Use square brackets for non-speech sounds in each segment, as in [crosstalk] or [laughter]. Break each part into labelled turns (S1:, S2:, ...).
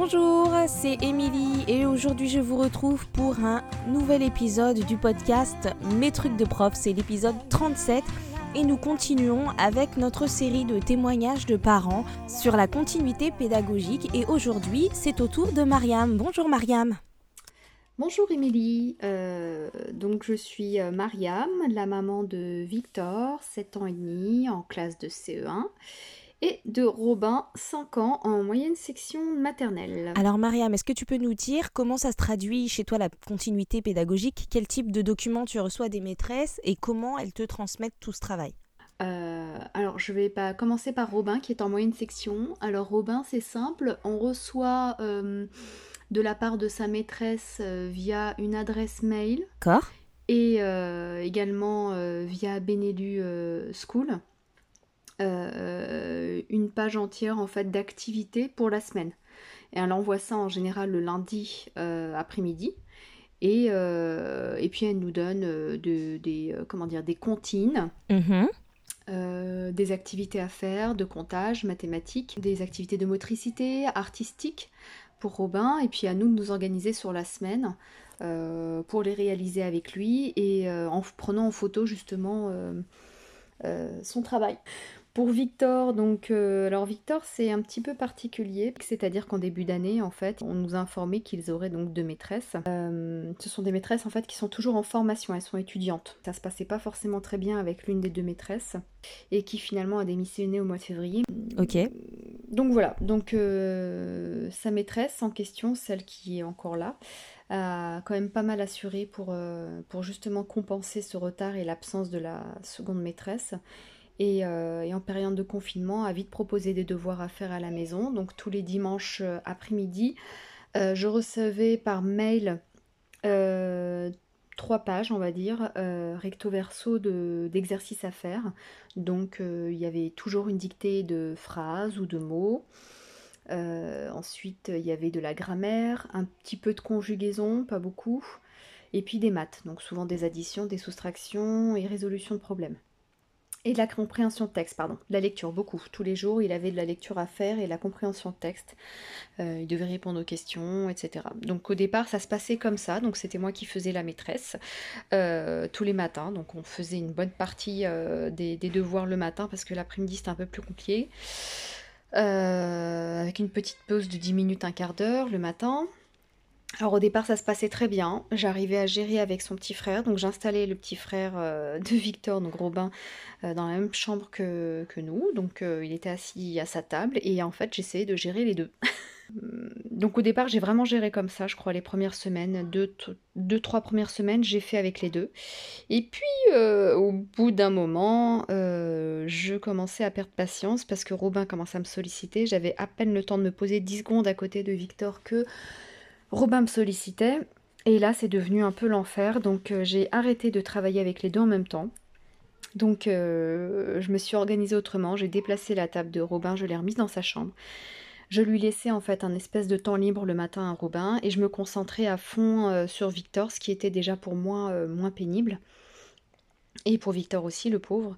S1: Bonjour, c'est Émilie et aujourd'hui je vous retrouve pour un nouvel épisode du podcast Mes trucs de prof, c'est l'épisode 37 et nous continuons avec notre série de témoignages de parents sur la continuité pédagogique et aujourd'hui c'est au tour de Mariam. Bonjour Mariam.
S2: Bonjour Émilie, euh, donc je suis euh, Mariam, la maman de Victor, 7 ans et demi, en classe de CE1, et de Robin, 5 ans, en moyenne section maternelle.
S1: Alors Mariam, est-ce que tu peux nous dire comment ça se traduit chez toi la continuité pédagogique? Quel type de documents tu reçois des maîtresses et comment elles te transmettent tout ce travail?
S2: Euh, alors, je vais pas commencer par Robin qui est en moyenne section. Alors, Robin, c'est simple. On reçoit de la part de sa maîtresse euh, via une adresse mail.
S1: D'accord.
S2: Et euh, également euh, via Benelu School. Une page entière en fait d'activités pour la semaine. Et elle envoie ça en général le lundi après-midi. Et, et, puis elle nous donne de, des, comment dire, des comptines, mm-hmm. des activités à faire, de comptage, mathématiques, des activités de motricité, artistique, pour Robin et puis à nous de nous organiser sur la semaine euh, pour les réaliser avec lui et euh, en prenant en photo justement euh, son travail. Pour Victor, donc, alors Victor, c'est un petit peu particulier, c'est-à-dire qu'en début d'année, en fait, on nous a informé qu'ils auraient donc deux maîtresses. ce sont des maîtresses en fait qui sont toujours en formation, elles sont étudiantes. Ça se passait pas forcément très bien avec l'une des deux maîtresses et qui finalement a démissionné au mois de février.
S1: Ok
S2: donc voilà, donc euh, sa maîtresse en question, celle qui est encore là, a quand même pas mal assuré pour, euh, pour justement compenser ce retard et l'absence de la seconde maîtresse. Et, euh, et, en période de confinement, a vite proposé des devoirs à faire à la maison. Donc tous les dimanches après-midi, je recevais par mail trois pages, on va dire, euh, recto verso d'exercices à faire. Donc euh, il y avait toujours une dictée de phrases ou de mots. Euh, ensuite, il y avait de la grammaire, un petit peu de conjugaison, pas beaucoup. Et puis des maths, donc souvent des additions, des soustractions et résolution de problèmes. Et la compréhension de texte, pardon. La lecture, beaucoup. Tous les jours, il avait de la lecture à faire et la compréhension de texte. Euh, il devait répondre aux questions, etc. Donc au départ, ça se passait comme ça. Donc c'était moi qui faisais la maîtresse euh, tous les matins. Donc on faisait une bonne partie euh, des, des, devoirs le matin parce que l'après-midi c'était un peu plus compliqué. avec une petite pause de 10 minutes, un quart d'heure le matin. Alors au départ ça se passait très bien, j'arrivais à gérer avec son petit frère, donc j'installais le petit frère euh, de Victor, donc Robin, euh, dans la même chambre que, nous, donc euh, il était assis à sa table. Et en fait j'essayais de gérer les deux. [laughs] donc au départ j'ai vraiment géré comme ça, je crois les premières semaines, deux, deux trois premières semaines j'ai fait avec les deux. Et puis au bout d'un moment je commençais à perdre patience parce que Robin commençait à me solliciter, j'avais à peine le temps de me poser 10 secondes à côté de Victor que... Robin me sollicitait et là c'est devenu un peu l'enfer donc euh, j'ai arrêté de travailler avec les deux en même temps. Donc euh, je me suis organisée autrement, j'ai déplacé la table de Robin, je l'ai remise dans sa chambre. Je lui laissais en fait un espèce de temps libre le matin à Robin et je me concentrais à fond euh, sur Victor, ce qui était déjà pour moi moins pénible. Et pour Victor aussi, le pauvre.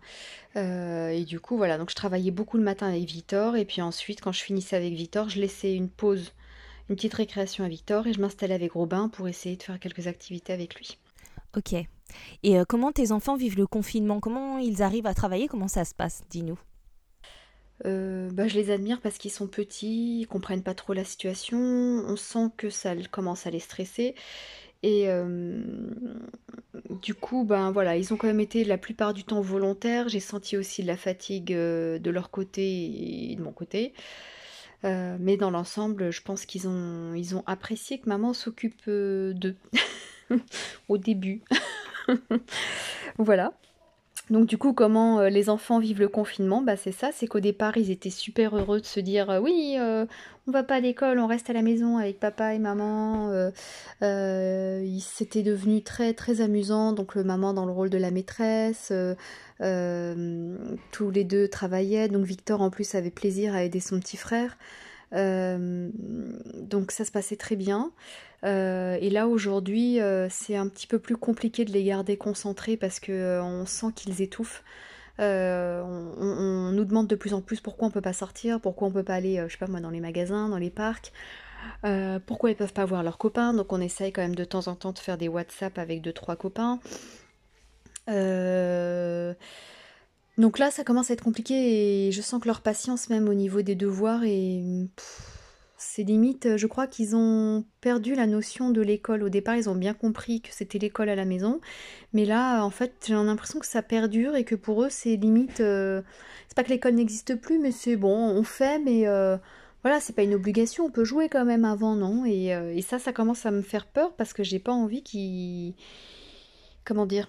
S2: et du coup, voilà, donc je travaillais beaucoup le matin avec Victor. Et puis ensuite, quand je finissais avec Victor, je laissais une pause une petite récréation à Victor et je m'installais avec Robin pour essayer de faire quelques activités avec lui.
S1: Ok. Et euh, comment tes enfants vivent le confinement? Comment ils arrivent à travailler? Comment ça se passe? Dis-nous.
S2: Euh, bah, je les admire parce qu'ils sont petits, ils comprennent pas trop la situation, on sent que ça commence à les stresser. Et euh, du coup, ben voilà, ils ont quand même été la plupart du temps volontaires. J'ai senti aussi de la fatigue de leur côté et de mon côté. Euh, mais dans l'ensemble, je pense qu'ils ont, ils ont apprécié que maman s'occupe euh, d'eux [laughs] au début. [laughs] voilà. Donc du coup, comment euh, les enfants vivent le confinement? Bah c'est ça, c'est qu'au départ, ils étaient super heureux de se dire oui, on va pas à l'école, on reste à la maison avec papa et maman. C'était devenu très très amusant, donc le maman dans le rôle de la maîtresse. tous les deux travaillaient, donc Victor en plus avait plaisir à aider son petit frère. donc ça se passait très bien. Euh, et là aujourd'hui, euh, c'est un petit peu plus compliqué de les garder concentrés parce que euh, on sent qu'ils étouffent. On, nous demande de plus en plus pourquoi on peut pas sortir, pourquoi on peut pas aller, je sais pas moi, dans les magasins, dans les parcs. pourquoi ils peuvent pas voir leurs copains Donc on essaye quand même de temps en temps de faire des WhatsApp avec deux trois copains. Donc là, ça commence à être compliqué et je sens que leur patience même au niveau des devoirs est c'est limite, je crois qu'ils ont perdu la notion de l'école. Au départ, ils ont bien compris que c'était l'école à la maison. Mais là, en fait, j'ai l'impression que ça perdure et que pour eux, c'est limite. Euh, c'est pas que l'école n'existe plus, mais c'est bon, on fait, mais euh, voilà, c'est pas une obligation. On peut jouer quand même avant, non? Et, euh, et, ça, ça commence à me faire peur parce que j'ai pas envie qu'ils. Comment dire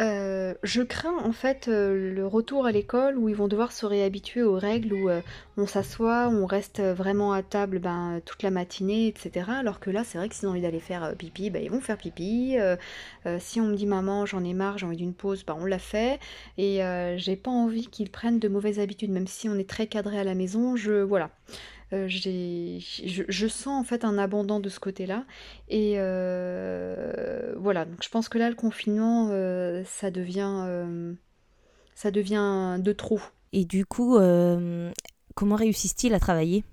S2: euh, je crains en fait euh, le retour à l'école où ils vont devoir se réhabituer aux règles où euh, on s'assoit, on reste vraiment à table ben, toute la matinée, etc. Alors que là, c'est vrai que s'ils ont envie d'aller faire pipi, ben, ils vont faire pipi. si on me dit maman, j'en ai marre, j'ai envie d'une pause, ben, on l'a fait. Et j'ai pas envie qu'ils prennent de mauvaises habitudes, même si on est très cadré à la maison. Je voilà. Euh, je, sens en fait un abandon de ce côté-là. Et euh, voilà, donc je pense que là, le confinement, euh, ça, devient, ça devient de trop.
S1: Et du coup, comment réussissent-ils à travailler?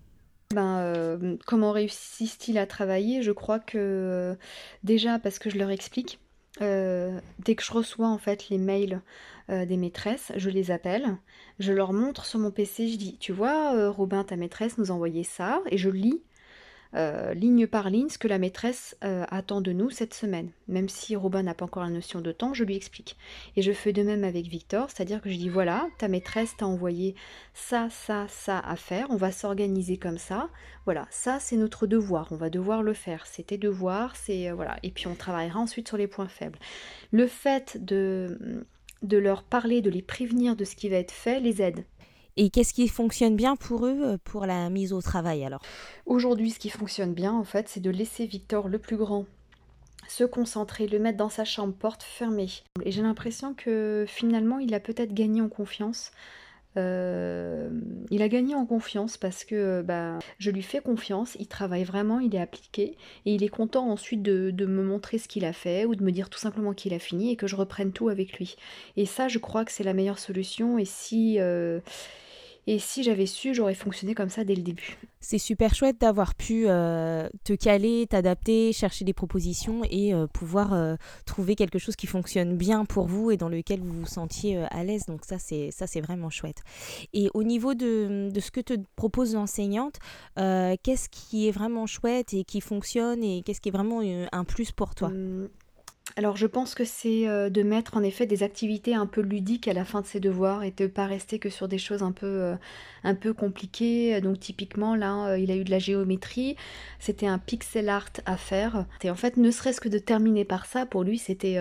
S2: Ben, comment réussissent-ils à travailler? Je crois que déjà parce que je leur explique. Dès que je reçois en fait les mails euh, des maîtresses, je les appelle, je leur montre sur mon PC, je dis, tu vois, euh, Robin, ta maîtresse nous a envoyé ça, et je lis euh, ligne par ligne ce que la maîtresse attend de nous cette semaine. Même si Robin n'a pas encore la notion de temps, je lui explique. Et je fais de même avec Victor, c'est-à-dire que je dis voilà, ta maîtresse t'a envoyé ça, ça, ça à faire, on va s'organiser comme ça. Voilà, ça c'est notre devoir, on va devoir le faire. C'est tes devoirs, c'est voilà. Et puis on travaillera ensuite sur les points faibles. Le fait de de leur parler, de les prévenir de ce qui va être fait, les aide.
S1: Et qu'est-ce qui fonctionne bien pour eux euh, pour la mise au travail alors?
S2: Aujourd'hui, ce qui fonctionne bien en fait, c'est de laisser Victor le plus grand se concentrer, le mettre dans sa chambre, porte fermée. Et j'ai l'impression que finalement, il a peut-être gagné en confiance. Euh, il a gagné en confiance parce que bah, je lui fais confiance, il travaille vraiment, il est appliqué et il est content ensuite de, me montrer ce qu'il a fait ou de me dire tout simplement qu'il a fini et que je reprenne tout avec lui. Et ça, je crois que c'est la meilleure solution et si... Euh, et si j'avais su, j'aurais fonctionné comme ça dès le début.
S1: C'est super chouette d'avoir pu euh, te caler, t'adapter, chercher des propositions et euh, pouvoir euh, trouver quelque chose qui fonctionne bien pour vous et dans lequel vous vous sentiez à l'aise. Donc ça, c'est ça, c'est vraiment chouette. Et au niveau de, de ce que te propose l'enseignante, qu'est-ce qui est vraiment chouette et qui fonctionne et qu'est-ce qui est vraiment un plus pour toi? Hum,
S2: alors je pense que c'est euh, de mettre en effet des activités un peu ludiques à la fin de ses devoirs et de ne pas rester que sur des choses un peu, euh, un peu compliquées. Donc typiquement là, euh, il a eu de la géométrie, c'était un pixel art à faire. Et en fait, ne serait-ce que de terminer par ça, pour lui, c'était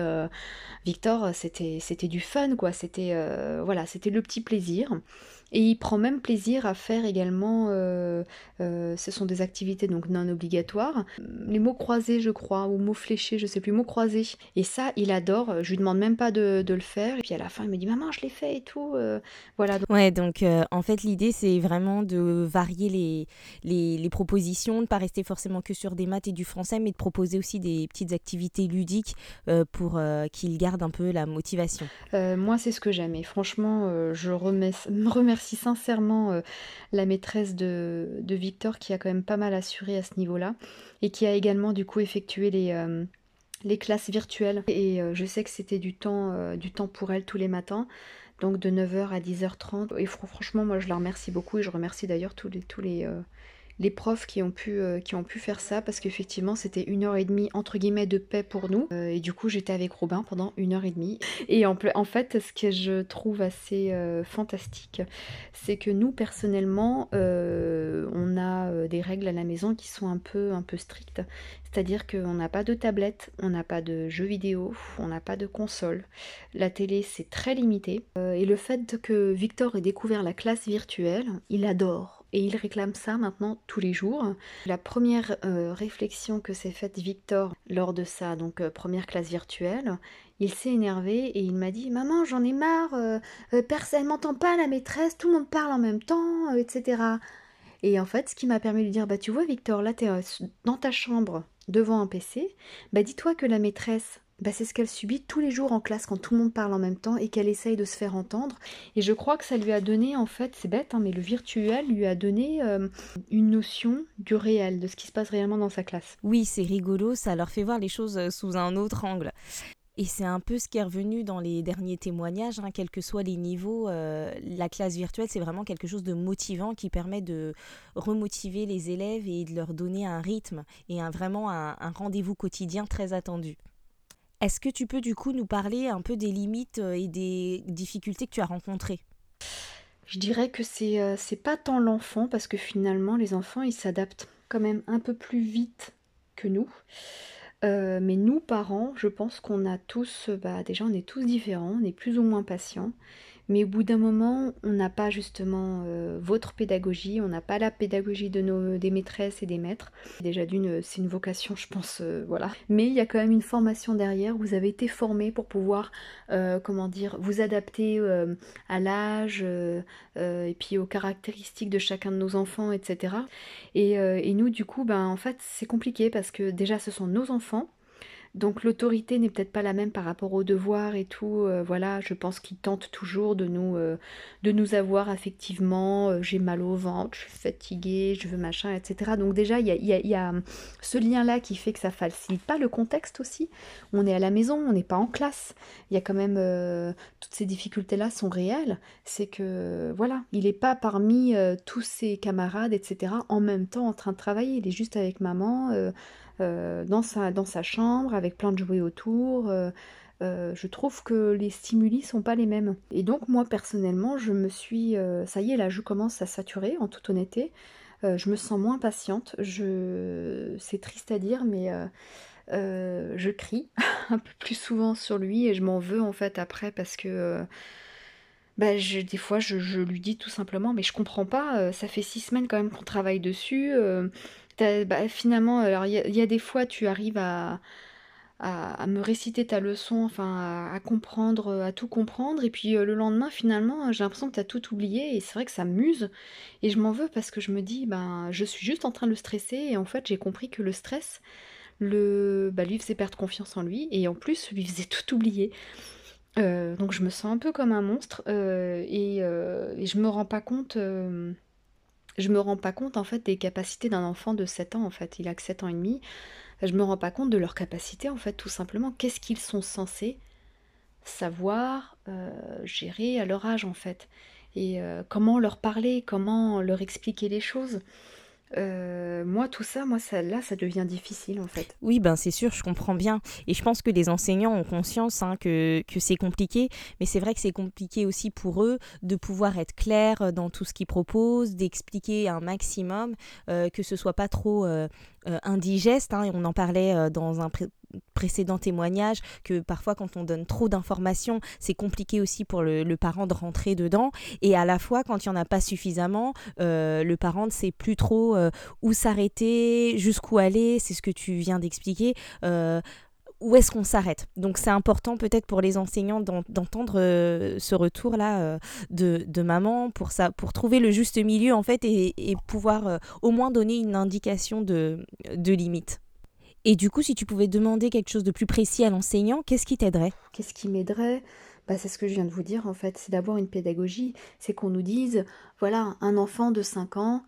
S2: Victor, c'était c'était du fun quoi. C'était voilà, c'était le petit plaisir. Et il prend même plaisir à faire également, euh, euh, ce sont des activités donc non obligatoires, les mots croisés je crois, ou mots fléchés, je sais plus, mots croisés. Et ça, il adore, je lui demande même pas de, le faire. Et puis à la fin, il me dit, maman, je l'ai fait et tout. Euh, voilà.
S1: Ouais, donc en fait, l'idée, c'est vraiment de varier les, les, les propositions, de pas rester forcément que sur des maths et du français, mais de proposer aussi des petites activités ludiques pour qu'il garde un peu la motivation.
S2: moi, c'est ce que j'aime. Et franchement, je remercie remercie sincèrement euh, la maîtresse de, Victor qui a quand même pas mal assuré à ce niveau-là et qui a également du coup effectué les, euh, classes virtuelles. Et euh, je sais que c'était du temps, pour elle tous les matins donc de 9h à 10h30. Et franchement, moi je la remercie beaucoup et je remercie d'ailleurs tous les, les profs qui ont pu, euh, qui ont pu faire ça parce qu'effectivement c'était une heure et demie entre guillemets de paix pour nous euh, et du coup j'étais avec Robin pendant une heure et demie [laughs] et en, fait ce que je trouve assez euh, fantastique c'est que nous personnellement on a des règles à la maison qui sont un peu un peu strictes c'est-à-dire qu'on n'a pas de tablette, on n'a pas de jeux vidéo, on n'a pas de console. La télé, c'est très limité. et le fait que Victor ait découvert la classe virtuelle, il adore et il réclame ça maintenant tous les jours. La première euh, réflexion que s'est faite Victor lors de sa donc euh, première classe virtuelle, il s'est énervé et il m'a dit Maman, j'en ai marre, euh, personne m'entend pas, la maîtresse, tout le monde parle en même temps, etc. Et en fait, ce qui m'a permis de lui dire Bah, tu vois, Victor, là, tu es dans ta chambre devant un PC, bah, dis-toi que la maîtresse bah, c'est ce qu'elle subit tous les jours en classe quand tout le monde parle en même temps et qu'elle essaye de se faire entendre. Et je crois que ça lui a donné, en fait, c'est bête, hein, mais le virtuel lui a donné euh, une notion du réel, de ce qui se passe réellement dans sa classe.
S1: Oui, c'est rigolo, ça leur fait voir les choses euh, sous un autre angle. Et c'est un peu ce qui est revenu dans les derniers témoignages, hein, quels que soient les niveaux. Euh, la classe virtuelle, c'est vraiment quelque chose de motivant qui permet de remotiver les élèves et de leur donner un rythme et vraiment un rendez-vous quotidien très attendu. Est-ce que tu peux du coup nous parler un peu des limites euh, et des difficultés que tu as rencontrées?
S2: Je dirais que c'est euh, pas tant l'enfant parce que finalement les enfants ils s'adaptent quand même un peu plus vite que nous. Euh, mais nous parents, je pense qu'on a tous, bah déjà on est tous différents, on est plus ou moins patients. Mais au bout d'un moment, on n'a pas justement euh, votre pédagogie, on n'a pas la pédagogie de nos, des maîtresses et des maîtres. Déjà d'une, c'est une vocation, je pense, euh, voilà. Mais il y a quand même une formation derrière. Vous avez été formé pour pouvoir, euh, comment dire, vous adapter à l'âge et puis aux caractéristiques de chacun de nos enfants, etc. Et, et nous, du coup, ben en fait, c'est compliqué parce que déjà, ce sont nos enfants. Donc l'autorité n'est peut-être pas la même par rapport aux devoirs et tout. Euh, voilà, je pense qu'ils tentent toujours de nous, euh, de nous avoir affectivement. Euh, j'ai mal au ventre, je suis fatiguée, je veux machin, etc. Donc déjà, il y a, ce lien-là qui fait que ça facilite pas le contexte aussi. On est à la maison, on n'est pas en classe. Il y a quand même toutes ces difficultés-là sont réelles. C'est que voilà, il n'est pas parmi tous ses camarades, etc. En même temps en train de travailler. Il est juste avec maman dans, sa, dans sa chambre avec plein de jouets autour. Euh, euh, je trouve que les stimuli sont pas les mêmes. Et donc moi personnellement, je me suis, ça y est là, je commence à saturer en toute honnêteté. je me sens moins patiente. Je, c'est triste à dire, mais je crie [laughs] un peu plus souvent sur lui et je m'en veux en fait après parce que bah, des fois je, je, lui dis tout simplement mais je comprends pas, ça fait six semaines quand même qu'on travaille dessus, bah, finalement, alors il y, a des fois, tu arrives à, me réciter ta leçon, enfin à, comprendre, à tout comprendre, et puis euh, le lendemain, finalement, j'ai l'impression que tu as tout oublié, et c'est vrai que ça m'use, et je m'en veux parce que je me dis, ben, je suis juste en train de le stresser, et en fait, j'ai compris que le stress, le, bah, lui faisait perdre confiance en lui, et en plus, lui faisait tout oublier. Euh, donc je me sens un peu comme un monstre, euh, et, et, je me rends pas compte je me rends pas compte en fait des capacités d'un enfant de 7 ans en fait, il a que 7 ans et demi. Je me rends pas compte de leurs capacités en fait tout simplement, qu'est-ce qu'ils sont censés savoir euh, gérer à leur âge en fait? Et euh, comment leur parler, comment leur expliquer les choses? Euh, moi, tout ça, moi, ça, là, ça devient difficile en fait.
S1: Oui, ben c'est sûr, je comprends bien. Et je pense que les enseignants ont conscience hein, que, que c'est compliqué, mais c'est vrai que c'est compliqué aussi pour eux de pouvoir être clairs dans tout ce qu'ils proposent, d'expliquer un maximum, euh, que ce soit pas trop euh, indigeste. Hein, et on en parlait dans un précédent témoignage que parfois quand on donne trop d'informations, c'est compliqué aussi pour le, parent de rentrer dedans. Et à la fois, quand il n'y en a pas suffisamment, euh, le parent ne sait plus trop euh, où s'arrêter, jusqu'où aller, c'est ce que tu viens d'expliquer. Euh, où est-ce qu'on s'arrête? Donc c'est important peut-être pour les enseignants d'entendre ce retour-là de, maman pour, ça, pour trouver le juste milieu en fait et, pouvoir au moins donner une indication de, de limite. Et du coup, si tu pouvais demander quelque chose de plus précis à l'enseignant, qu'est-ce qui t'aiderait?
S2: Qu'est-ce qui m'aiderait? Bah, c'est ce que je viens de vous dire en fait, c'est d'avoir une pédagogie, c'est qu'on nous dise, voilà, un enfant de 5 ans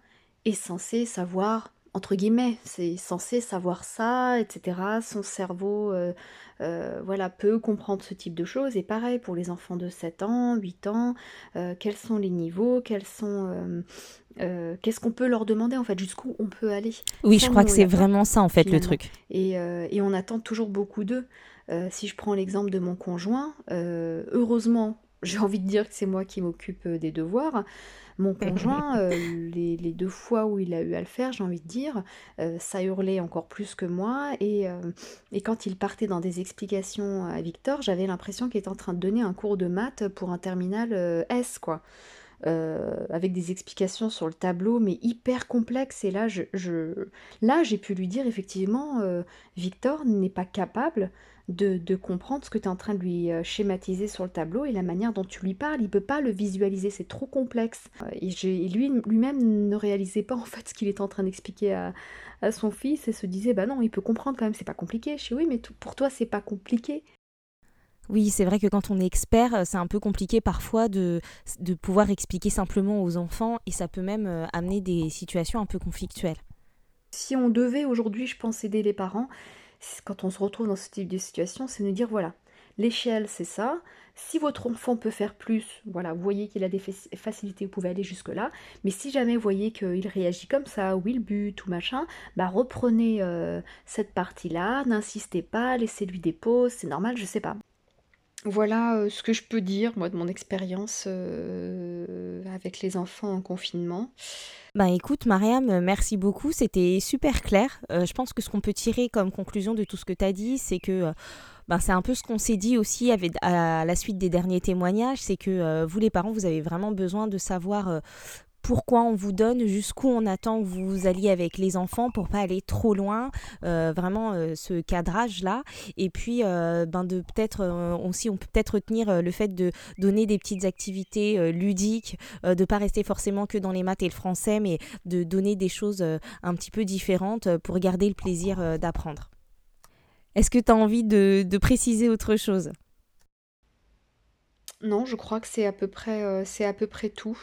S2: est censé savoir, entre guillemets, c'est censé savoir ça, etc. Son cerveau euh, euh, voilà, peut comprendre ce type de choses. Et pareil pour les enfants de 7 ans, 8 ans, euh, quels sont les niveaux, quels sont qu'est-ce qu'on peut leur demander en fait, jusqu'où on peut aller.
S1: Oui, je crois que c'est vraiment ça en fait le truc.
S2: Euh, et, on attend toujours beaucoup d'eux. Si je prends l'exemple de mon conjoint, heureusement, j'ai envie de dire que c'est moi qui m'occupe des devoirs. Mon conjoint, [laughs] les, deux fois où il a eu à le faire, j'ai envie de dire, ça hurlait encore plus que moi. Et, et, quand il partait dans des explications à Victor, j'avais l'impression qu'il était en train de donner un cours de maths pour un terminal S, quoi. Avec des explications sur le tableau, mais hyper complexes. Et là, je, là, j'ai pu lui dire effectivement, Victor n'est pas capable de, comprendre ce que tu es en train de lui euh, schématiser sur le tableau et la manière dont tu lui parles. Il peut pas le visualiser, c'est trop complexe. Euh, et, lui, lui-même ne réalisait pas en fait ce qu'il est en train d'expliquer à, son fils et se disait bah non, il peut comprendre quand même, c'est pas compliqué. Je dis oui, mais pour toi, c'est pas compliqué.
S1: Oui, c'est vrai que quand on est expert, euh, c'est un peu compliqué parfois de, pouvoir expliquer simplement aux enfants et ça peut même amener des situations un peu conflictuelles.
S2: Si on devait aujourd'hui, je pense, aider les parents, quand on se retrouve dans ce type de situation, c'est de dire voilà, l'échelle c'est ça. Si votre enfant peut faire plus, voilà, vous voyez qu'il a des facilités, vous pouvez aller jusque-là. Mais si jamais vous voyez qu'il réagit comme ça, ou il bute, ou machin, bah reprenez euh, cette partie-là, n'insistez pas, laissez-lui des pauses, c'est normal, je sais pas. Voilà euh, ce que je peux dire, moi, de mon expérience euh, avec les enfants en confinement.
S1: Ben écoute, Mariam, merci beaucoup. C'était super clair. Euh, je pense que ce qu'on peut tirer comme conclusion de tout ce que tu as dit, c'est que ben, c'est un peu ce qu'on s'est dit aussi à la suite des derniers témoignages, c'est que vous les parents, vous avez vraiment besoin de savoir pourquoi on vous donne, jusqu'où on attend que vous alliez avec les enfants pour pas aller trop loin, euh, vraiment euh, ce cadrage-là. Et puis, euh, ben de peut-être aussi, on peut peut-être retenir le fait de donner des petites activités ludiques, de pas rester forcément que dans les maths et le français, mais de donner des choses un petit peu différentes pour garder le plaisir d'apprendre. Est-ce que tu as envie de préciser autre chose?
S2: Non, je crois que c'est à peu près, euh, à peu près tout.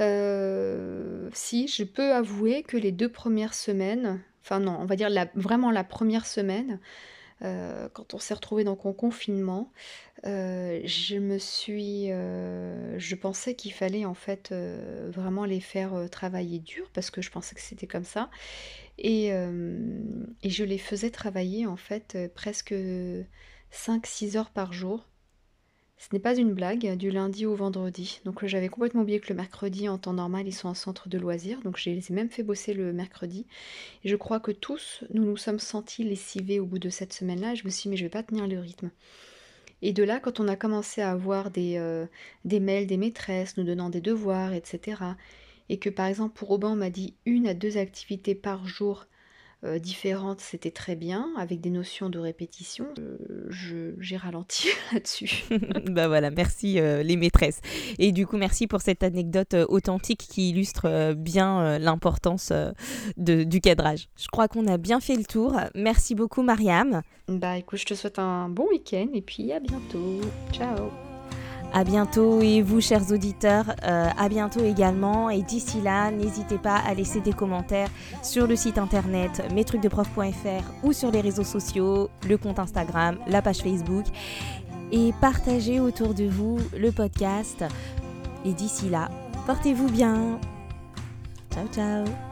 S2: Euh, si, je peux avouer que les deux premières semaines, enfin non, on va dire vraiment la première semaine, euh, quand on s'est retrouvé dans le confinement, je me suis, je pensais qu'il fallait en fait, vraiment les faire, travailler dur parce que je pensais que c'était comme ça et et je les faisais travailler en fait, presque 5-6 heures par jour. Ce n'est pas une blague, du lundi au vendredi. Donc j'avais complètement oublié que le mercredi, en temps normal, ils sont en centre de loisirs. Donc je les ai même fait bosser le mercredi. Et je crois que tous, nous nous sommes sentis lessivés au bout de cette semaine-là. Je me suis dit, mais je vais pas tenir le rythme. Et de là, quand on a commencé à avoir des, euh, des mails des maîtresses nous donnant des devoirs, etc., et que par exemple pour Robin, on m'a dit une à deux activités par jour euh, différentes, c'était très bien, avec des notions de répétition. Euh, j'ai ralenti [laughs] là-dessus. [laughs]
S1: bah voilà, merci euh, les maîtresses. Et du coup, merci pour cette anecdote authentique qui illustre bien l'importance du cadrage. Je crois qu'on a bien fait le tour. Merci beaucoup, Mariam.
S2: Bah écoute, je te souhaite un bon week-end et puis à bientôt. Ciao
S1: à bientôt et vous, chers auditeurs, euh, à bientôt également. Et d'ici là, n'hésitez pas à laisser des commentaires sur le site internet mestrucsdeprof.fr ou sur les réseaux sociaux, le compte Instagram, la page Facebook. Et partagez autour de vous le podcast. Et d'ici là, portez-vous bien. Ciao, ciao.